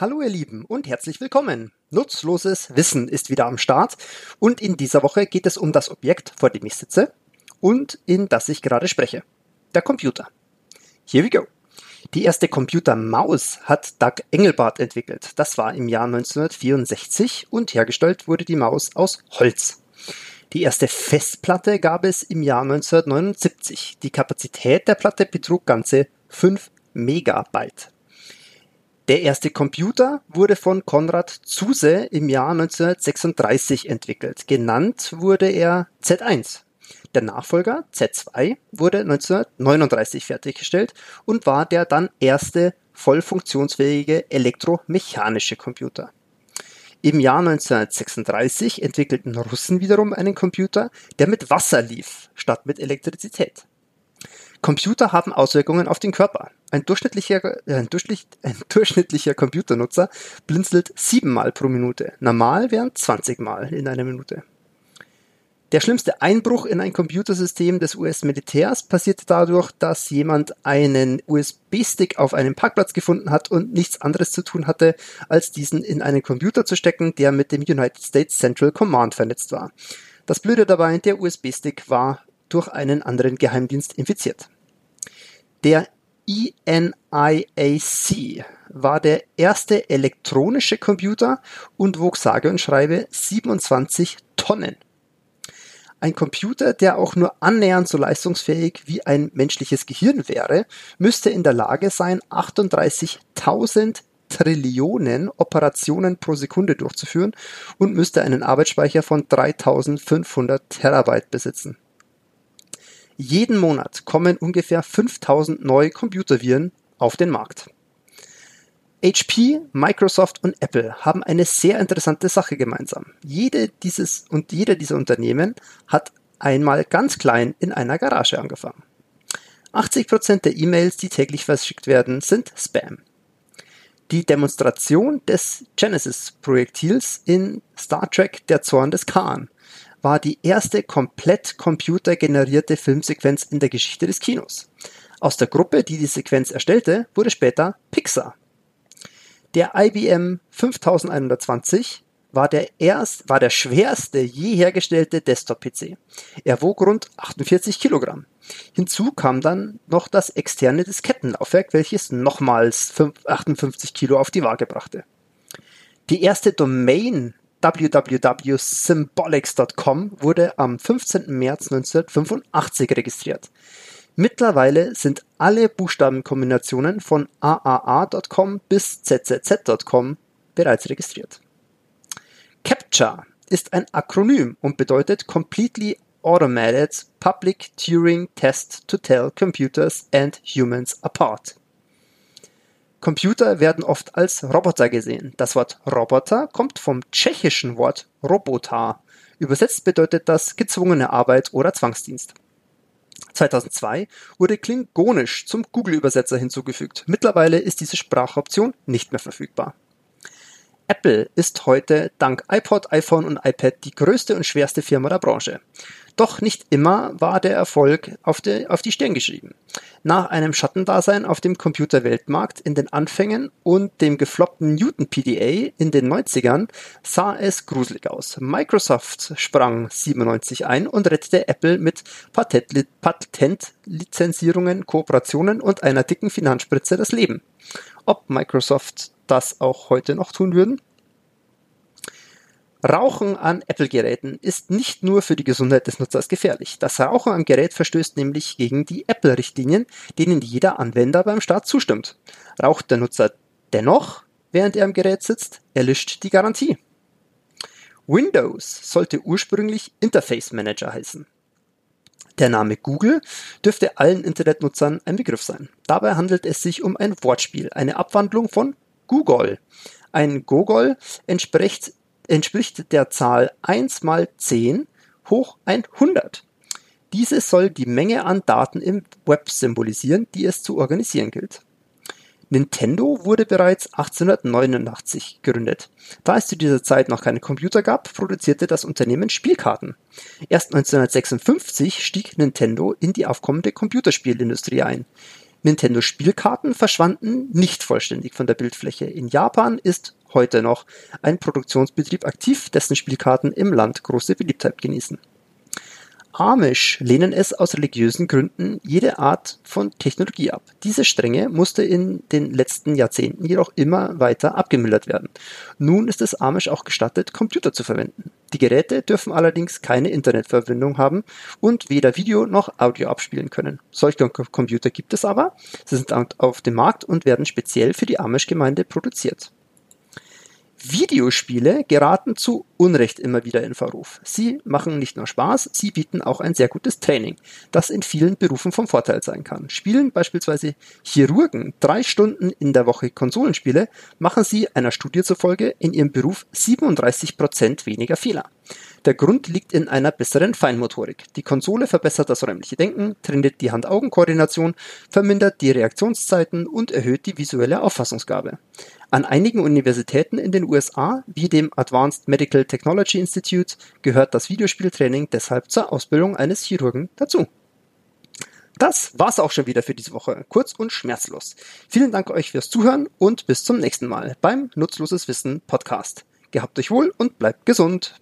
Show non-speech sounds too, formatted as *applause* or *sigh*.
Hallo ihr Lieben und herzlich willkommen. Nutzloses Wissen ist wieder am Start und in dieser Woche geht es um das Objekt, vor dem ich sitze und in das ich gerade spreche. Der Computer. Here we go. Die erste Computermaus hat Doug Engelbart entwickelt. Das war im Jahr 1964 und hergestellt wurde die Maus aus Holz. Die erste Festplatte gab es im Jahr 1979. Die Kapazität der Platte betrug ganze 5 Megabyte. Der erste Computer wurde von Konrad Zuse im Jahr 1936 entwickelt. Genannt wurde er Z1. Der Nachfolger Z2 wurde 1939 fertiggestellt und war der dann erste voll funktionsfähige elektromechanische Computer. Im Jahr 1936 entwickelten Russen wiederum einen Computer, der mit Wasser lief, statt mit Elektrizität. Computer haben Auswirkungen auf den Körper. Ein durchschnittlicher, äh, ein, durchschnitt, ein *laughs* durchschnittlicher Computernutzer blinzelt siebenmal pro Minute. Normal wären 20 Mal in einer Minute. Der schlimmste Einbruch in ein Computersystem des US-Militärs passierte dadurch, dass jemand einen USB-Stick auf einem Parkplatz gefunden hat und nichts anderes zu tun hatte, als diesen in einen Computer zu stecken, der mit dem United States Central Command vernetzt war. Das Blöde dabei, der USB-Stick war durch einen anderen Geheimdienst infiziert. Der ENIAC war der erste elektronische Computer und wog sage und schreibe 27 Tonnen. Ein Computer, der auch nur annähernd so leistungsfähig wie ein menschliches Gehirn wäre, müsste in der Lage sein, 38.000 Trillionen Operationen pro Sekunde durchzuführen und müsste einen Arbeitsspeicher von 3500 Terabyte besitzen. Jeden Monat kommen ungefähr 5000 neue Computerviren auf den Markt. HP, Microsoft und Apple haben eine sehr interessante Sache gemeinsam. Jede dieses und jeder dieser Unternehmen hat einmal ganz klein in einer Garage angefangen. 80% der E-Mails, die täglich verschickt werden, sind Spam. Die Demonstration des Genesis-Projektils in Star Trek Der Zorn des Khan war die erste komplett computergenerierte Filmsequenz in der Geschichte des Kinos. Aus der Gruppe, die die Sequenz erstellte, wurde später Pixar. Der IBM 5120 war der erst, war der schwerste je hergestellte Desktop-PC. Er wog rund 48 Kilogramm. Hinzu kam dann noch das externe Diskettenlaufwerk, welches nochmals 58 Kilo auf die Waage brachte. Die erste Domain www.symbolics.com wurde am 15. März 1985 registriert. Mittlerweile sind alle Buchstabenkombinationen von AAA.com bis ZZZ.com bereits registriert. CAPTCHA ist ein Akronym und bedeutet Completely Automated Public Turing Test to Tell Computers and Humans Apart. Computer werden oft als Roboter gesehen. Das Wort Roboter kommt vom tschechischen Wort Robota. Übersetzt bedeutet das gezwungene Arbeit oder Zwangsdienst. 2002 wurde Klingonisch zum Google-Übersetzer hinzugefügt. Mittlerweile ist diese Sprachoption nicht mehr verfügbar. Apple ist heute dank iPod, iPhone und iPad die größte und schwerste Firma der Branche. Doch nicht immer war der Erfolg auf die, auf die Stirn geschrieben. Nach einem Schattendasein auf dem Computerweltmarkt in den Anfängen und dem gefloppten Newton PDA in den 90ern sah es gruselig aus. Microsoft sprang 97 ein und rettete Apple mit Patentlizenzierungen, Kooperationen und einer dicken Finanzspritze das Leben. Ob Microsoft das auch heute noch tun würden? Rauchen an Apple-Geräten ist nicht nur für die Gesundheit des Nutzers gefährlich. Das Rauchen am Gerät verstößt nämlich gegen die Apple-Richtlinien, denen jeder Anwender beim Start zustimmt. Raucht der Nutzer dennoch, während er am Gerät sitzt, erlischt die Garantie. Windows sollte ursprünglich Interface Manager heißen. Der Name Google dürfte allen Internetnutzern ein Begriff sein. Dabei handelt es sich um ein Wortspiel, eine Abwandlung von Google. Ein Gogol entspricht entspricht der Zahl 1 mal 10 hoch 100. Diese soll die Menge an Daten im Web symbolisieren, die es zu organisieren gilt. Nintendo wurde bereits 1889 gegründet. Da es zu dieser Zeit noch keine Computer gab, produzierte das Unternehmen Spielkarten. Erst 1956 stieg Nintendo in die aufkommende Computerspielindustrie ein. Nintendo Spielkarten verschwanden nicht vollständig von der Bildfläche. In Japan ist heute noch ein Produktionsbetrieb aktiv, dessen Spielkarten im Land große Beliebtheit genießen. Amish lehnen es aus religiösen Gründen jede Art von Technologie ab. Diese Strenge musste in den letzten Jahrzehnten jedoch immer weiter abgemildert werden. Nun ist es Amish auch gestattet, Computer zu verwenden. Die Geräte dürfen allerdings keine Internetverbindung haben und weder Video noch Audio abspielen können. Solche Computer gibt es aber. Sie sind auf dem Markt und werden speziell für die Amish-Gemeinde produziert. Videospiele geraten zu Unrecht immer wieder in Verruf. Sie machen nicht nur Spaß, sie bieten auch ein sehr gutes Training, das in vielen Berufen vom Vorteil sein kann. Spielen beispielsweise Chirurgen drei Stunden in der Woche Konsolenspiele, machen sie einer Studie zufolge in ihrem Beruf 37 Prozent weniger Fehler. Der Grund liegt in einer besseren Feinmotorik. Die Konsole verbessert das räumliche Denken, trainiert die Hand-Augen-Koordination, vermindert die Reaktionszeiten und erhöht die visuelle Auffassungsgabe. An einigen Universitäten in den USA, wie dem Advanced Medical Technology Institute, gehört das Videospieltraining deshalb zur Ausbildung eines Chirurgen dazu. Das war's auch schon wieder für diese Woche. Kurz und schmerzlos. Vielen Dank euch fürs Zuhören und bis zum nächsten Mal beim Nutzloses Wissen Podcast. Gehabt euch wohl und bleibt gesund.